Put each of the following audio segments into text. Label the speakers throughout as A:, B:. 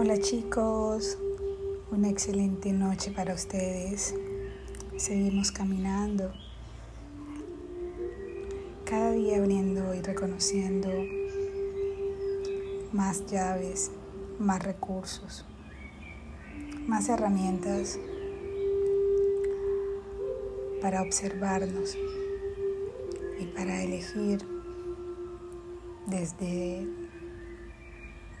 A: Hola chicos, una excelente noche para ustedes. Seguimos caminando, cada día abriendo y reconociendo más llaves, más recursos, más herramientas para observarnos y para elegir desde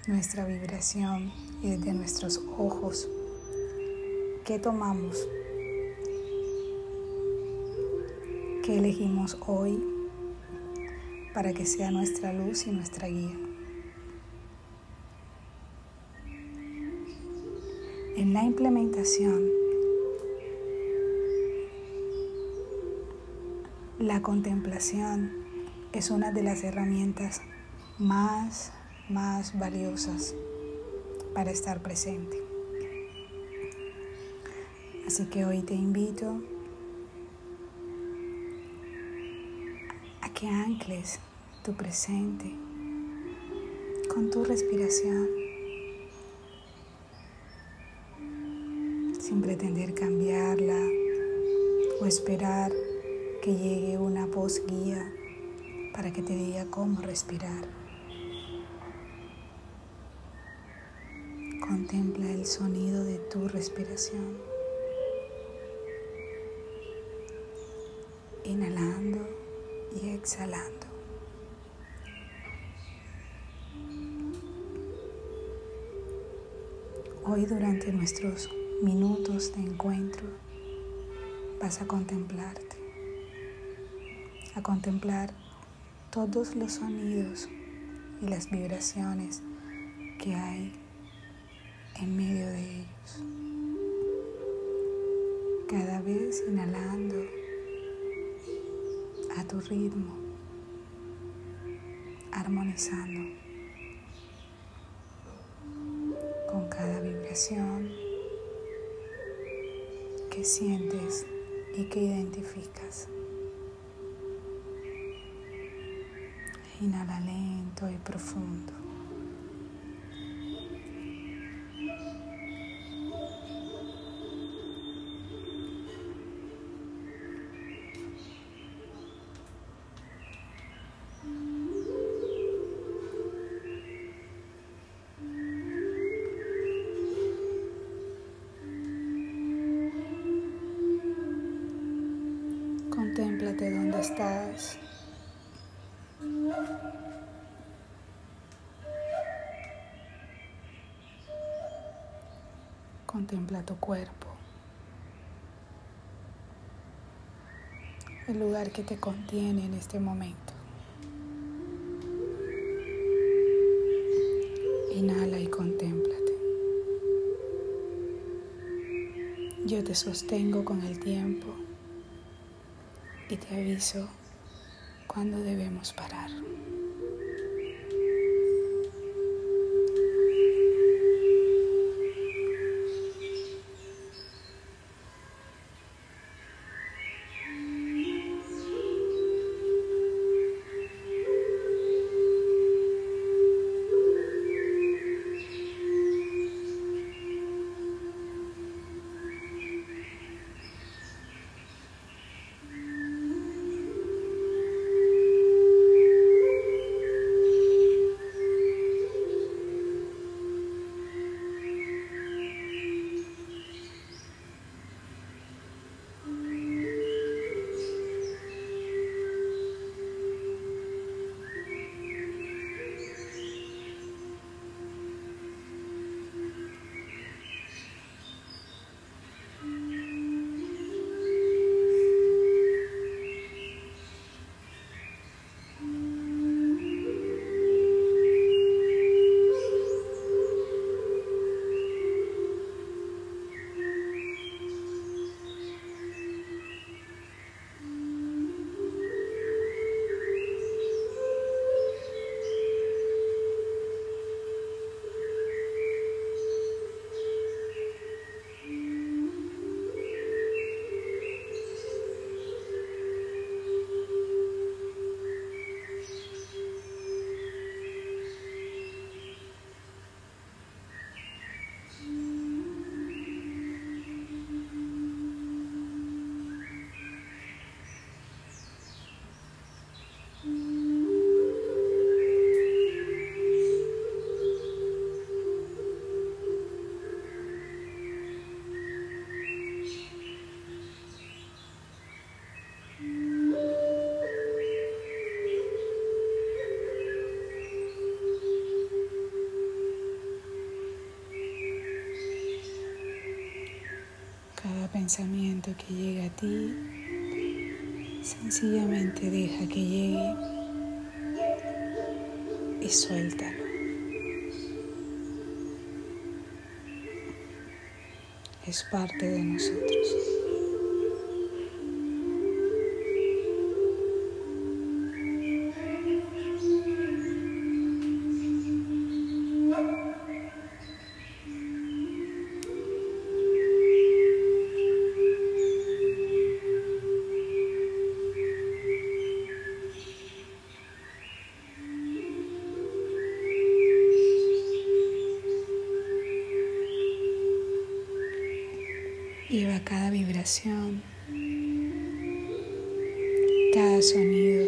A: nuestra vibración y desde nuestros ojos qué tomamos, qué elegimos hoy para que sea nuestra luz y nuestra guía. En la implementación, la contemplación es una de las herramientas más más valiosas para estar presente. Así que hoy te invito a que ancles tu presente con tu respiración, sin pretender cambiarla o esperar que llegue una voz guía para que te diga cómo respirar. Contempla el sonido de tu respiración. Inhalando y exhalando. Hoy durante nuestros minutos de encuentro vas a contemplarte, a contemplar todos los sonidos y las vibraciones que hay en medio de ellos. Cada vez inhalando a tu ritmo, armonizando con cada vibración que sientes y que identificas. Inhala lento y profundo. Contémplate dónde estás. Contempla tu cuerpo. El lugar que te contiene en este momento. Inhala y contémplate. Yo te sostengo con el tiempo y te aviso cuando debemos parar. Pensamiento que llegue a ti, sencillamente deja que llegue y suéltalo. Es parte de nosotros. Cada vibración, cada sonido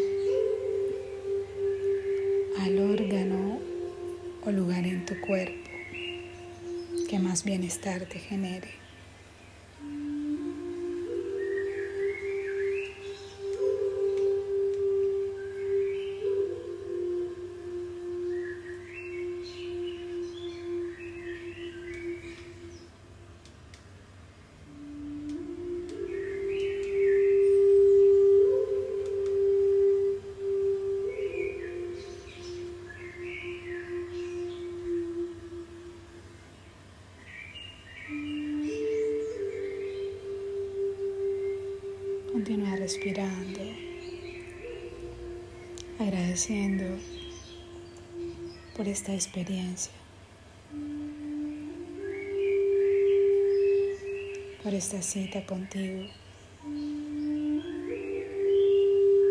A: al órgano o lugar en tu cuerpo que más bienestar te genere. Respirando, agradeciendo por esta experiencia, por esta cita contigo,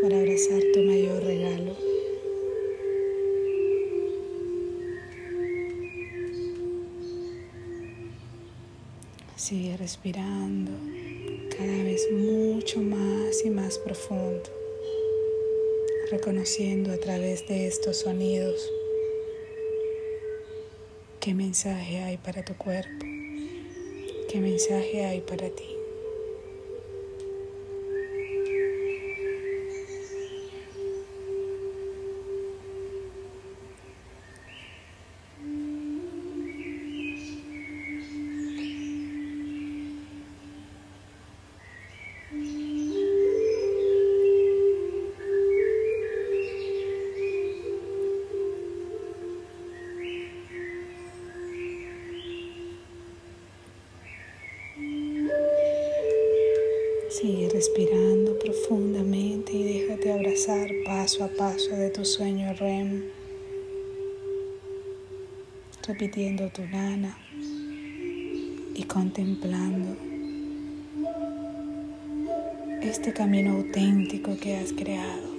A: por abrazar tu mayor regalo. Sigue respirando cada vez mucho más y más profundo, reconociendo a través de estos sonidos qué mensaje hay para tu cuerpo, qué mensaje hay para ti. Repitiendo tu nana y contemplando este camino auténtico que has creado.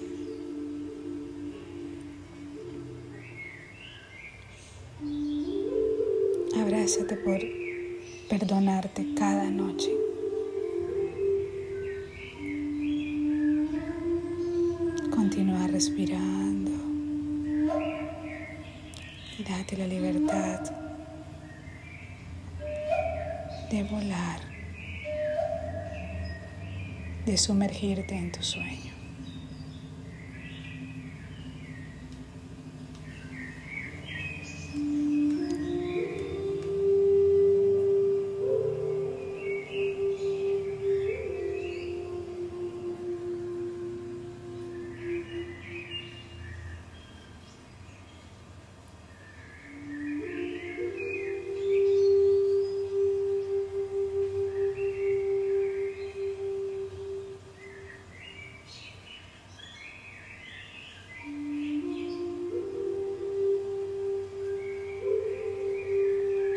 A: Abrázate por perdonarte cada noche. Continúa respirando date la libertad de volar, de sumergirte en tu sueño.